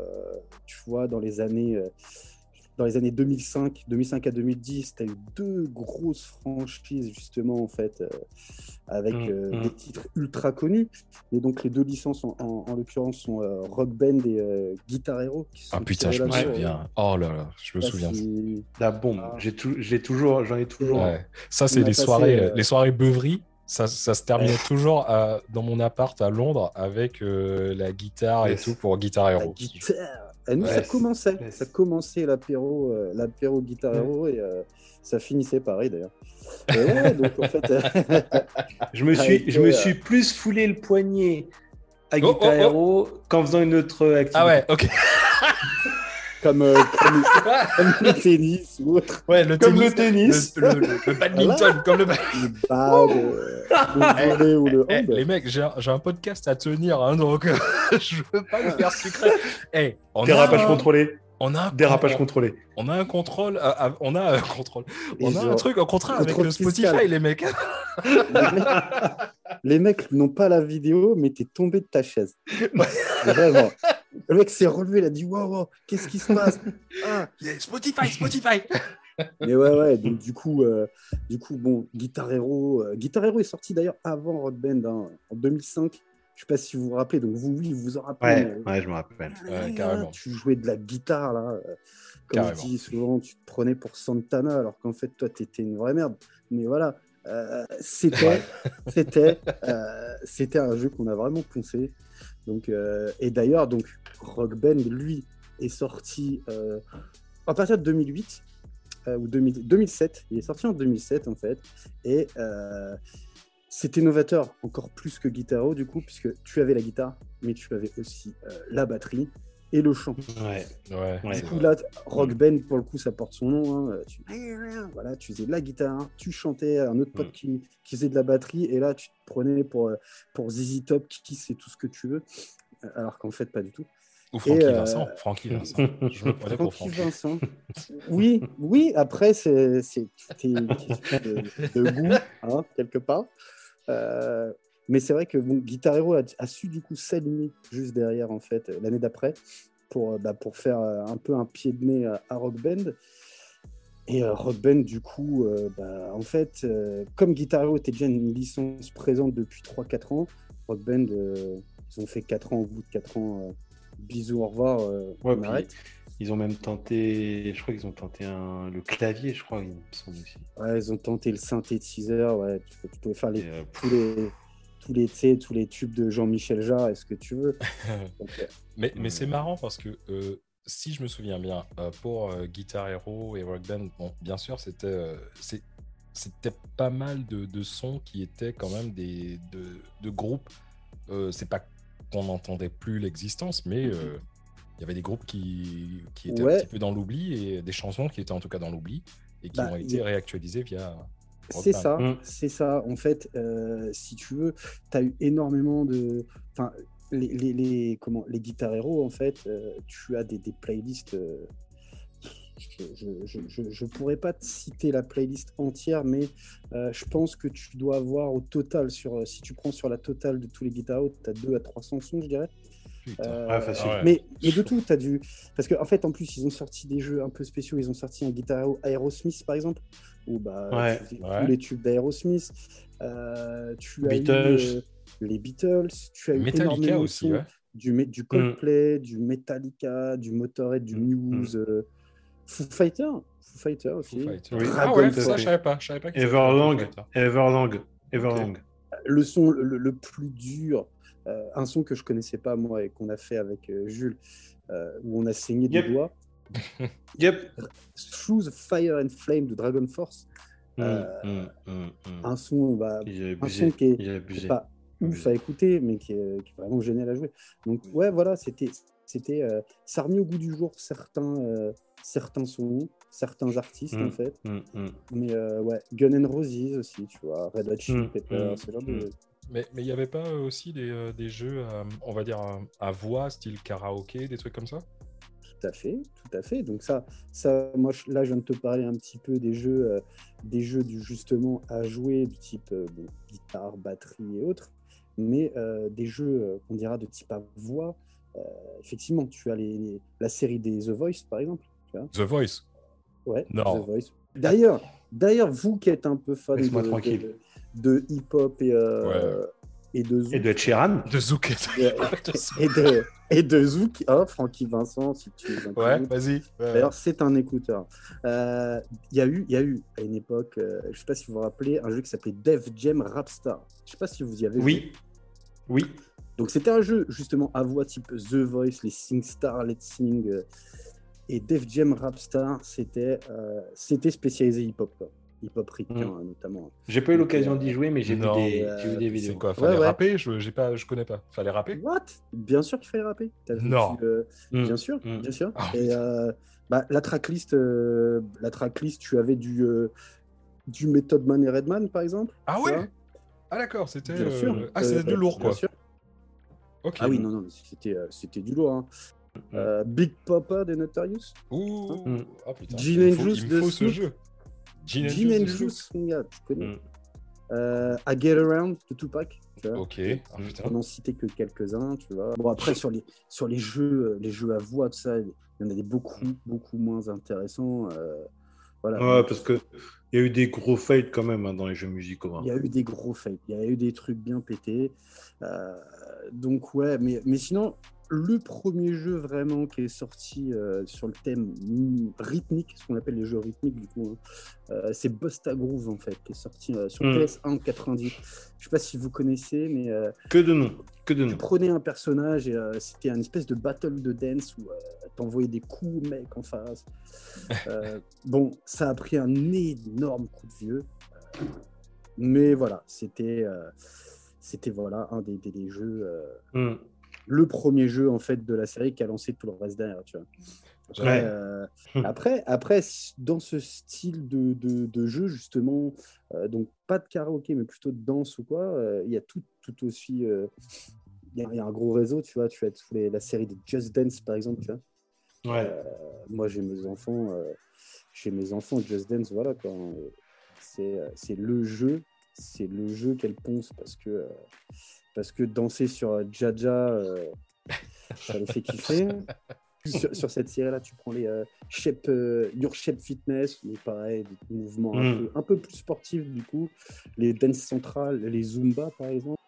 tu vois, dans les années dans les années 2005, 2005 à 2010, tu as eu deux grosses franchises, justement, en fait, euh, avec mm, euh, mm. des titres ultra connus. Mais donc, les deux licences, en, en, l'occurrence, sont euh, Rock Band et Guitar Hero. ah putain, je me souviens. Oh là là, je me souviens. La bombe. Ah. J'ai toujours, j'en ai toujours. Ça, c'est les soirées, les soirées beuveries. Ça, ça, se terminait toujours dans mon appart à Londres avec la guitare et tout pour Guitar Hero. La guitare et nous, ça commençait. Ça commençait l'apéro, euh, l'apéro Guitar Hero et euh, ça finissait pareil d'ailleurs. donc en fait, je me suis, je me suis plus foulé le poignet à oh, Guitar oh, oh. Hero qu'en faisant une autre activité. Ah ouais, ok. comme, euh, comme, le tennis ou autre. Ouais, le comme tennis, le tennis. Le, le, le badminton, comme le, le bad, le volet ou le eh, hand. les mecs, j'ai un, un, podcast à tenir, hein, donc je veux pas le faire secret. Hey, on Dérapage a... contrôlé. On a un dérapage contrôlé. On a un contrôle, euh, euh, on a un contrôle. On a un truc au contraire avec le Spotify, les mecs. les mecs n'ont pas la vidéo, mais t'es tombé de ta chaise. Vraiment. Le mec s'est relevé, il a dit Waouh, qu'est-ce qui se passe? Ah. Spotify, Spotify Mais ouais, ouais, donc du coup, euh, du coup bon, Guitar Hero. Euh, Guitar Hero est sorti d'ailleurs avant Rock Band, hein, en 2005. Je sais pas si vous vous rappelez, donc vous, oui, vous vous en rappelez. Ouais, ouais je me rappelle. carrément. Tu jouais de la guitare, là. Euh, comme je dis souvent, tu te prenais pour Santana, alors qu'en fait, toi, tu étais une vraie merde. Mais voilà, c'était, c'était, c'était un jeu qu'on a vraiment poncé. Donc, et d'ailleurs, donc Rock Band, lui, est sorti euh, à partir de 2008 euh, ou 2007. Il est sorti en 2007 en fait, et euh, c'était novateur encore plus que Guitaro du coup, puisque tu avais la guitare, mais tu avais aussi la batterie et le chant. Ouais, ouais. Du coup, là, Rock Band, pour le coup, ça porte son nom. Hein. Tu... Voilà, tu faisais de la guitare, tu chantais, un autre pote mm. qui, qui, faisait de la batterie, et là, tu te prenais pour, pour ZZ Top, qui c'est tout ce que tu veux alors qu'en fait, pas du tout. Ou Francky euh, Vincent. Francky Vincent. Je me prenais pour Francky Vincent. Oui, oui, après, c'est une question de, goût, hein, quelque part. Euh, mais c'est vrai que bon, Guitar Hero a, su du coup s'aligner juste derrière, en fait, l'année d'après, pour, bah, pour faire euh, un peu un pied de nez à, Rock Band. Et Rock Band, du coup, bah, en fait, comme Guitar Hero était déjà une licence présente depuis 3-4 ans, Rock Band ils ont fait 4 ans, au bout de 4 ans, euh, bisous, au revoir, euh, on arrête. Ils ont même tenté, je crois qu'ils ont tenté un, le clavier, je crois, il me semble aussi. Ouais, ils ont tenté le synthétiseur, ouais. Tu, pouvais faire les, tous les tous les, tous les tubes de Jean-Michel Jarre, est-ce que tu veux. mais mais c'est marrant parce que si je me souviens bien, pour Guitar Hero et Rock Band, bon, bien sûr, c'était c'était pas mal de, sons qui étaient quand même des de, de groupes. c'est pas qu'on n'entendait plus l'existence, mais mm-hmm il y avait des groupes qui, qui étaient un petit peu dans l'oubli et des chansons qui étaient en tout cas dans l'oubli et qui bah, ont été réactualisées via. C'est ça, mm. c'est ça. En fait, euh, si tu veux, tu as eu énormément de. Enfin, les, les, les, comment, les Guitar Hero, en fait, euh, tu as des, des playlists. Euh, je ne pourrais pas te citer la playlist entière, mais je pense que tu dois avoir au total, sur, si tu prends sur la totale de tous les Guitar Hero, tu as 2 à 300 sons, je dirais. Euh, mais, mais, de tout, tu as dû. Parce qu'en en fait, en plus, ils ont sorti des jeux un peu spéciaux. Ils ont sorti un Guitar Aerosmith, par exemple, où bah, tu tous les tubes d'Aerosmith. Euh, tu as eu euh, les Beatles. Tu as eu Metallica aussi, du, du mm. Coldplay, du Metallica, du Motorhead, du mm. Muse. Mm. Foo Fighter. Foo Fighter aussi. Foo oui. Ah ouais, ça, je savais pas. Je savais pas Everlong. Everlong. Everlong. Le son le, le, plus dur euh, un son que je connaissais pas moi et qu'on a fait avec euh, Jules, euh, où on a saigné des doigts. yep. Through the Fire and Flame de Dragon Force. Mm, mm, mm, un son, bah, un son qui est, pas ouf à écouter, mais qui est, vraiment génial à jouer. Donc ouais, voilà, c'était, c'était, ça a remis au goût du jour certains, certains sons, certains artistes en fait. Mais ouais, Gun N' Roses aussi, tu vois, Red Hot Chili Peppers, ce genre de mais il n'y avait pas euh, aussi des, euh, des jeux, euh, on va dire, à, voix, style karaoké, des trucs comme ça? Tout à fait, tout à fait. Donc ça, ça moi, là, je viens de te parler un petit peu des jeux, des jeux du, justement à jouer, du type guitare, batterie et autres, mais des jeux, qu'on dira, de type à voix. effectivement, tu as les, la série des The Voice, par exemple. The Voice? Ouais, non. The Voice. D'ailleurs, d'ailleurs, vous qui êtes un peu fan de, tranquille de hip-hop et, euh, et de Zouk. Et de Chiran. De Zouk. et, de, et de Zouk. Oh, Francky Vincent, si tu veux. Ouais, vas-y. D'ailleurs, c'est un écouteur. Euh, il y, a eu, y a eu, à une époque, euh, je ne sais pas si vous vous rappelez, un jeu qui s'appelait Def Jam Rapstar. Je ne sais pas si vous y avez oui. Oui. Donc, c'était un jeu, justement, à voix type The Voice, les Sing Star, Let's Sing. et Def Jam Rapstar, c'était c'était spécialisé hip-hop hip-hop ricain mm. notamment. J'ai pas eu l'occasion d'y jouer, mais j'ai vu, des, vu des vidéos. C'est quoi Fallait rapper? Je, j'ai pas, je connais pas. Fallait rapper? What? Bien sûr qu'il fallait rapper. non. Mm. Bien sûr, mm. bien sûr. Ah, Et euh, bah, la tracklist, euh, la tracklist, tu avais du, euh, du Method Man et Redman, par exemple. Ah ouais Ah d'accord, c'était. Ah, c'était du lourd, quoi. Bien sûr. Ah oui, non, non, c'était, c'était du lourd. Hein. Big Papa de Notorious. Ouh, hein ah, putain. Gin and Juice de faut ce jeu. Gin and Juice, tu connais. Mm. Euh, I Get Around de Tupac. Tu vois, ok. Ah, on n'en citait que quelques-uns, tu vois. Bon, après, sur les, sur les jeux, les jeux à voix, tout ça, il y en a des beaucoup, beaucoup moins intéressants. Euh, voilà. Ouais, parce que il y a eu des gros fails quand même hein, dans les jeux musicaux. Hein. Il y a eu des gros fails. Il y a eu des trucs bien pétés. Euh, donc, ouais, mais, mais sinon, le premier jeu vraiment qui est sorti euh, sur le thème rythmique, ce qu'on appelle les jeux rythmiques du coup, hein, euh, c'est Busta Groove en fait, qui est sorti euh, sur PS1 90. Je sais pas si vous connaissez, mais que de nom, que de nom. Tu prenais un personnage et c'était un espèce de battle de dance où t'envoyais des coups mec en face. bon, ça a pris un énorme coup de vieux, mais voilà, c'était c'était voilà un des, des, jeux. Mm le premier jeu en fait de la série qui a lancé tout le reste derrière. Tu vois. Après, euh, après, après, dans ce style de, de, jeu, justement, euh, donc pas de karaoké, mais plutôt de danse ou quoi, euh, il y a tout, tout aussi. Il y, a un gros réseau, tu vois. Tu as les, la série de Just Dance, par exemple, tu vois. Ouais. moi, j'ai mes enfants, chez mes enfants, Just Dance, voilà, c'est le jeu, c'est le jeu qu'elle ponce parce que parce que danser sur euh, Jaja, euh, ça les fait kiffer. sur, cette série-là, tu prends les euh, shape, Your Shape Fitness, mais pareil, des mouvements hmm. un, peu, plus sportifs du coup, les dance centrales, les Zumba par exemple.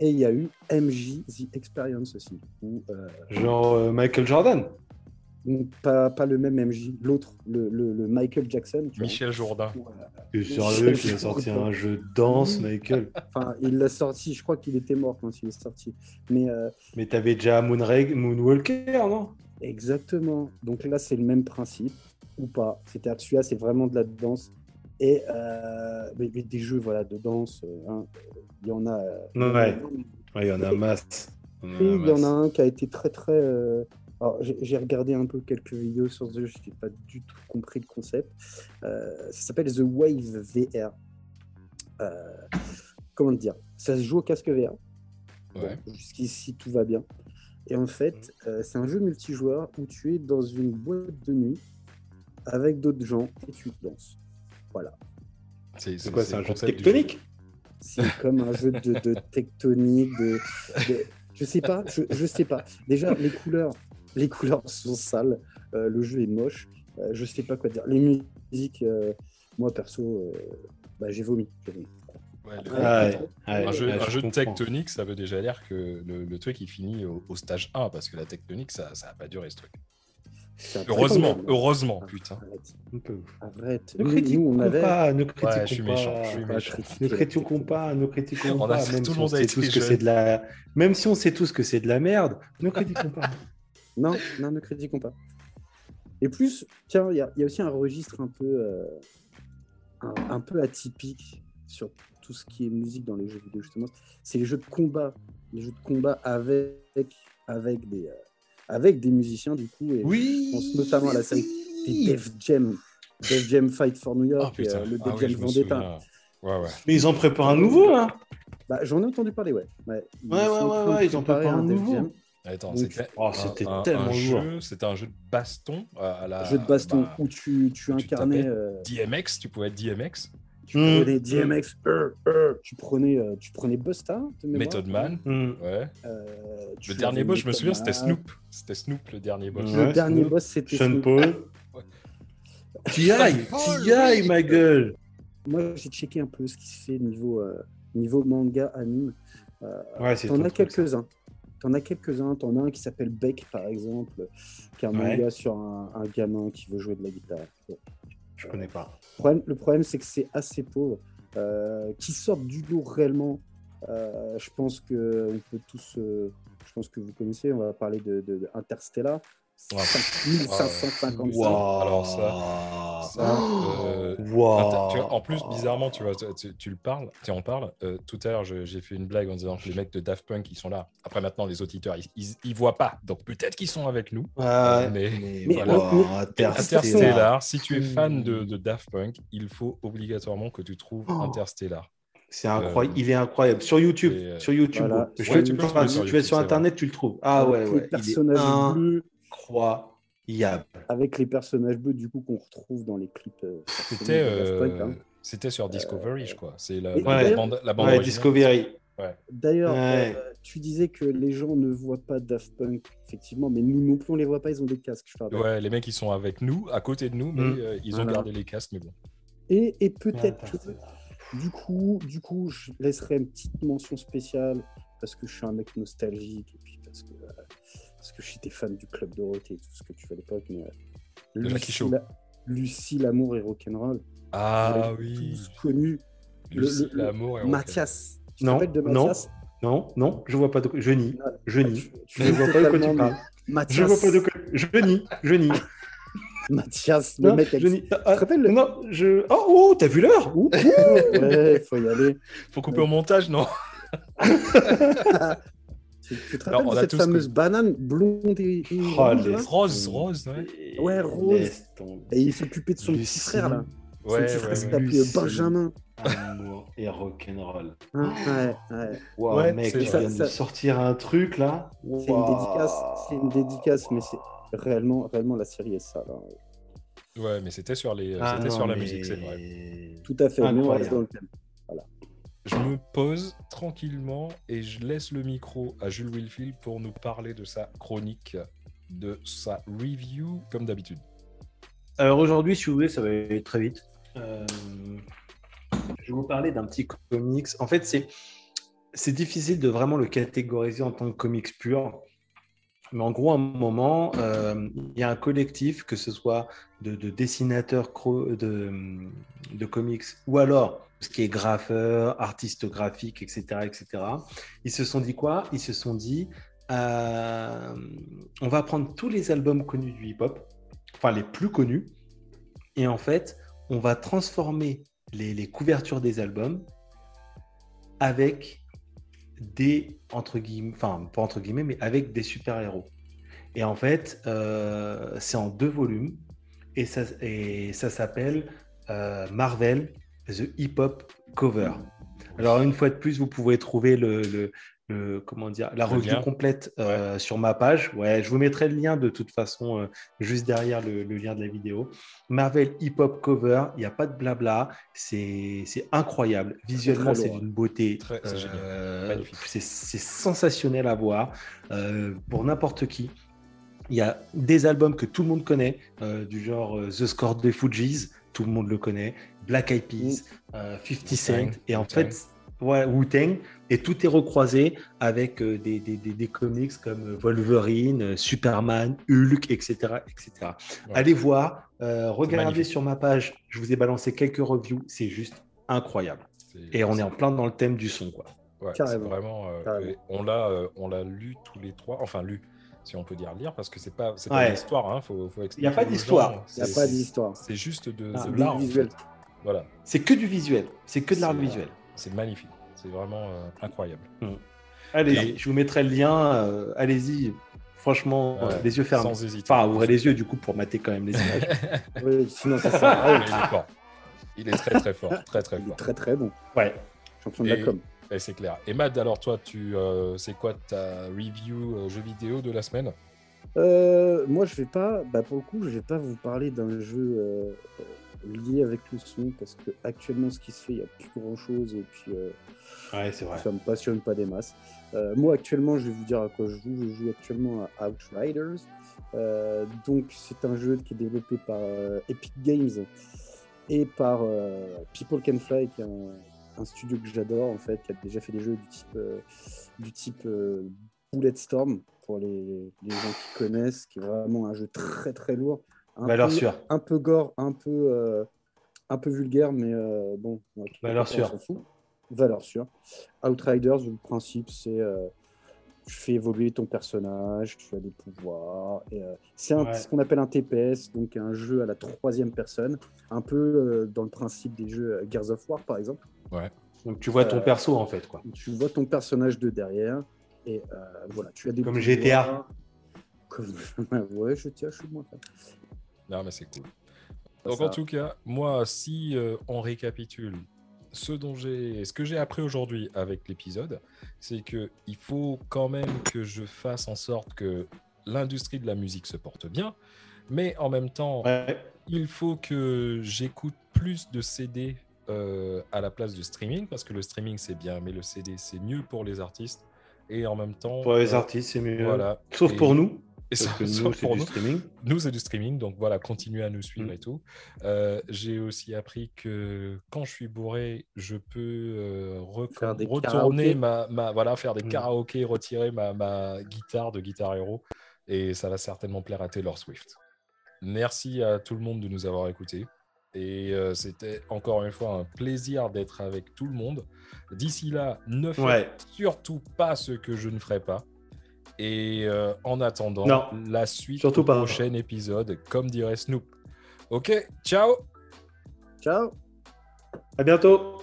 Et il y a eu MJ The Experience aussi. Genre Michael Jordan Donc, pas, pas le même MJ, l'autre, le, le, le Michael Jackson. tu vois. Michel Jourdain. Es sérieux qu'il a sorti un jeu de danse, Michael Enfin, il l'a sorti, je crois qu'il était mort quand il est sorti. Mais euh, Mais t'avais déjà Moonreg, Moonwalker, non? Exactement. Donc là, c'est le même principe, ou pas. C'est-à-dire celui-là, c'est vraiment de la danse. Et euh, mais- des jeux voilà, de danse, euh, hein, il y en a. euh, Ouais. Ouais, il y en a masse. Il y en a un qui a été très très. euh, Alors, j'ai regardé un peu quelques vidéos sur ce jeu, je n'ai pas du tout compris le concept. Euh, ça s'appelle The Wave VR. Euh, comment dire? Ça se joue au casque VR. Ouais. Bon, Jusqu'ici, tout va bien. Et en fait, euh, c'est un jeu multijoueur où tu es dans une boîte de nuit avec d'autres gens et tu danses. Voilà. C'est quoi, c'est un jeu tectonique? C'est comme un jeu de, de tectonique, de, de- je sais pas, je, je sais pas. Déjà les couleurs, les couleurs sont sales, euh, le jeu est moche, euh, je sais pas quoi dire. Les musiques, euh, moi perso, euh, bah, j'ai vomi. j'ai vomi. Ouais, le- Ah ouais, ouais, un jeu, ouais, un je jeu de tectonique, ça veut déjà dire que le, le truc il finit au, au stage 1 parce que la tectonique ça ça a pas duré ce truc. Heureusement, heureusement, putain. Arrête, Un peu. arrête. Ne critiquons avait. pas, ne critiquons Ouais, je suis pas. méchant, je suis pas méchant. Ne critiquons pas, ne critiquons On pas, même si on sait tous que c'est de la, même si on sait tous que c'est de la merde, ne critiquons pas. Non, non, ne critiquons pas. Et plus, tiens, il y, a- il y a aussi un registre un peu, euh, un, un peu atypique sur tout ce qui est musique dans les jeux vidéo, justement. C'est les jeux de combat. Les jeux de combat avec, avec, des, euh, avec des musiciens, du coup. Et Oui. Je pense notamment à la série des Def Jam. Def Jam Fight for New Oh York, et, putain, euh, le Def ah oui, Jam me Vendetta. souviens. Ouais, ouais. Mais ils en préparent un nouveau là. Bah, J'en ai entendu parler, ouais. Ouais, Ouais, ouais, ils en préparent un Def nouveau. Jam. Attends, c'était oh, un- c'était un, tellement un lourd. jeu, c'était un jeu de baston à la jeu de baston bah, où tu, tu tu incarnais. tapais euh, DMX, tu pouvais être DMX, Tu prenais DMX, euh, euh, tu prenais, euh, tu prenais Busta, mémoire. Method Man, Hmm. ouais. Euh, tu Le dernier boss, je me souviens, c'était. Snoop. C'était Snoop le dernier boss. Ouais. Le dernier Snoop, boss, c'était Sean Snoop. Paul. Ailles, ma gueule. Moi, j'ai checké un peu ce qui se fait niveau, euh, niveau manga, anime. Euh, Ouais, c'est T'en as quelques-uns. T'en as quelques-uns. T'en as un qui s'appelle Beck, par exemple, qui est un Ouais. manga sur un, un gamin qui veut jouer de la guitare. Bon. Je connais pas. Le problème, le problème, c'est que c'est assez pauvre. Euh, qui sortent du lot réellement, euh, je pense que on peut tous. euh, je pense que vous connaissez, on va parler de, de- de Interstellar. Ouais. 5555. Wow. Alors ça, euh, Wow. Tu vois, en plus, bizarrement, tu vois, tu, tu- tu le parles, tu en parles. euh, tout à l'heure, j'ai fait une blague en disant que les mecs de Daft Punk, ils sont là. Après, maintenant, les auditeurs, ils, ils, ils voient pas. Donc, peut-être qu'ils sont avec nous. Ouais, Mais- mais- voilà. Interstellar. Interstellar, si tu es fan de, de Daft Punk, il faut obligatoirement que tu trouves Oh. Interstellar. C'est incroyable. Il est incroyable. Sur YouTube. Et, euh, Sur YouTube. voilà. Je Ouais, tu peux sur tu vas YouTube, sur Internet, tu le trouves. Ah ouais, ouais. Il est incroyable. avec les personnages bleus du coup qu'on retrouve dans les clips. euh, C'était euh, hein. c'était sur Discovery, je crois. C'est la, la d'ailleurs- bande, la bande Ouais, originale. Discovery. D'ailleurs, Ouais. euh, tu disais que les gens ne voient pas Daft Punk, effectivement, mais nous non plus on les voit pas, ils ont des casques, je. Ouais, les mecs, ils sont avec nous, à côté de nous, mais Mm. euh, ils ont Voilà. gardé les casques, mais bon. Et, et peut-être que Interstellar. Du coup, du coup, je laisserai une petite mention spéciale parce que je suis un mec nostalgique et puis parce que, euh, parce que j'étais fan du Club Dorothée et tout ce que tu fais à l'époque. Mais, euh, Show. la- Lucie, l'amour et rock'n'roll. Ah Vous oui, Tous connu. Lucie, le- l'amour et Mathias. Tu Non, de non. Mathias Non, non, je vois pas de. Je nie. Ah, Je nie. tu- tu Je vois pas de quoi tu parles. Mathias. Je vois pas de quoi. Je nie. Je nie. Mathias, le Non, mec. je nie. Tu te rappelles le- Non, je. Oh, oh t'as vu l'heure? Ouais, faut y aller. Faut couper au montage, non? Tu, te rappelles de cette fameuse banane blonde et, et Oh, les- là Rose, rose, ouais. Ouais, Rose. Et il s'occupait de son petit frère, là. Son Ouais, petit frère ouais. s'appelait. Benjamin. Amour et rock'n'roll. Hein, ouais, ouais. Wow, Ouais, mec, c'est tu viens de Ça- me sortir un truc là. C'est une dédicace, c'est une dédicace, mais c'est réellement, réellement la série est ça. Là. Ouais, mais c'était sur, les... Ah non, sur la mais- musique, c'est vrai. Tout à fait. Mais on reste dans le thème. Je me pose tranquillement et je laisse le micro à Jules Wilfield pour nous parler de sa chronique, de sa review, comme d'habitude. Alors aujourd'hui, si vous voulez, ça va aller très vite. Euh, je vais vous parler d'un petit comics. En fait, c'est c'est difficile de vraiment le catégoriser en tant que comics pur. Mais en gros, à un moment, euh, il y a un collectif, que ce soit de, dessinateurs de, de, comics ou alors ce qui est graffeur, artiste graphique, etc., etc. Ils se sont dit quoi? Ils se sont dit, euh, on va prendre tous les albums connus du hip-hop, enfin les plus connus, et en fait, on va transformer les, couvertures des albums avec des, entre guillemets, enfin, pas entre guillemets, mais avec des super-héros. Et en fait, euh, c'est en deux volumes et ça, et ça s'appelle euh, Marvel The Hip Hop Cover. Alors, une fois de plus, vous pouvez trouver le, comment dire, la revue complète euh, sur ma page. Ouais, je vous mettrai le lien de toute façon euh, juste derrière le, lien de la vidéo. Marvel Hip Hop Cover, il n'y a pas de blabla, c'est incroyable. Visuellement, c'est d'une beauté. Euh, c'est sensationnel à voir pour n'importe qui. Il y a des albums que tout le monde connaît, du genre The Score des Fujis, tout le monde le connaît, Black Eyed Peas, 50 Cent, et en fait, ouais, Wu-Tang, et tout est recroisé avec euh, des, des, des, comics comme Wolverine, euh, Superman, Hulk, etc. etc. Allez voir, euh, regardez sur ma page, je vous ai balancé quelques reviews, c'est juste incroyable. Et on est en plein dans le thème du son. Quoi. Ouais, vraiment, on l'a on l'a lu tous les trois, enfin lu, si on peut dire lire, parce que c'est pas, c'est pas l'histoire. Hein, faut, faut Il n'y a pas d'histoire. Il n'y a pas d'histoire. C'est juste de, ah, de l'art. visuel. Voilà. C'est que du visuel. C'est que de l'art visuel. C'est magnifique. C'est vraiment euh, incroyable. Mm. Allez, je vous mettrai le lien. Euh, allez-y. Franchement, les yeux fermés. Sans hésiter. Enfin, ouvrez les yeux du coup pour mater quand même les images. oui, sinon ça sert à rien. Il est très très fort, très très fort. très très bon. Ouais. Champion de la com. C'est clair. Et Mad, alors toi, tu, euh, c'est quoi ta review jeu vidéo de la semaine? Moi, je vais pas, bah, pour le coup, je vais pas vous parler d'un jeu lié avec le son parce que actuellement, ce qui se fait, il n'y a plus grand chose et puis Ouais, c'est vrai. Ça me passionne pas des masses. Euh, moi, actuellement, je vais vous dire à quoi je joue. Je joue actuellement à Outriders. Euh, donc, c'est un jeu qui est développé par euh, Epic Games et par People Can Fly, qui est un, studio que j'adore, en fait, qui a déjà fait des jeux du type, du type Bulletstorm, pour les, les, gens qui connaissent, qui est vraiment un jeu très très lourd. Un Valeur peu, sûre. Un peu gore, un peu, un peu vulgaire, mais bon. Valeur sûre valeur sûre. Outriders, le principe, c'est euh, tu fais évoluer ton personnage, tu as des pouvoirs. Euh, c'est ce qu'on appelle un TPS, donc un jeu à la troisième personne, un peu euh, dans le principe des jeux Gears of War, par exemple. Ouais. Donc tu vois ton perso en fait, quoi. Tu vois ton personnage de derrière et voilà, tu as des comme GTA. Comme ouais, GTA, je suis moins Non, mais c'est cool. Donc en tout cas, moi, si on récapitule ce dont j'ai, ce que j'ai appris aujourd'hui avec l'épisode, c'est que il faut quand même que je fasse en sorte que l'industrie de la musique se porte bien, mais en même temps, il faut que j'écoute plus de CD euh, à la place du streaming, parce que le streaming c'est bien, mais le CD c'est mieux pour les artistes. Et en même temps. Pour les euh, artistes, c'est mieux. Voilà. Sauf pour nous. Et ça, nous, c'est du streaming. Nous, c'est du streaming. Donc voilà, continuez à nous suivre mm. et tout. Euh, j'ai aussi appris que quand je suis bourré, je peux euh, retourner ma, ma, Voilà, faire des mm. karaokés, retirer ma, ma guitare de Guitar Hero. Et ça va certainement plaire à Taylor Swift. Merci à tout le monde de nous avoir écoutés. Et euh, c'était encore une fois un plaisir d'être avec tout le monde. D'ici là, ne faites surtout pas ce que je ne ferai pas. Et euh, en attendant, la suite Surtout au prochain épisode, comme dirait Snoop. Ok, ciao. Ciao. À bientôt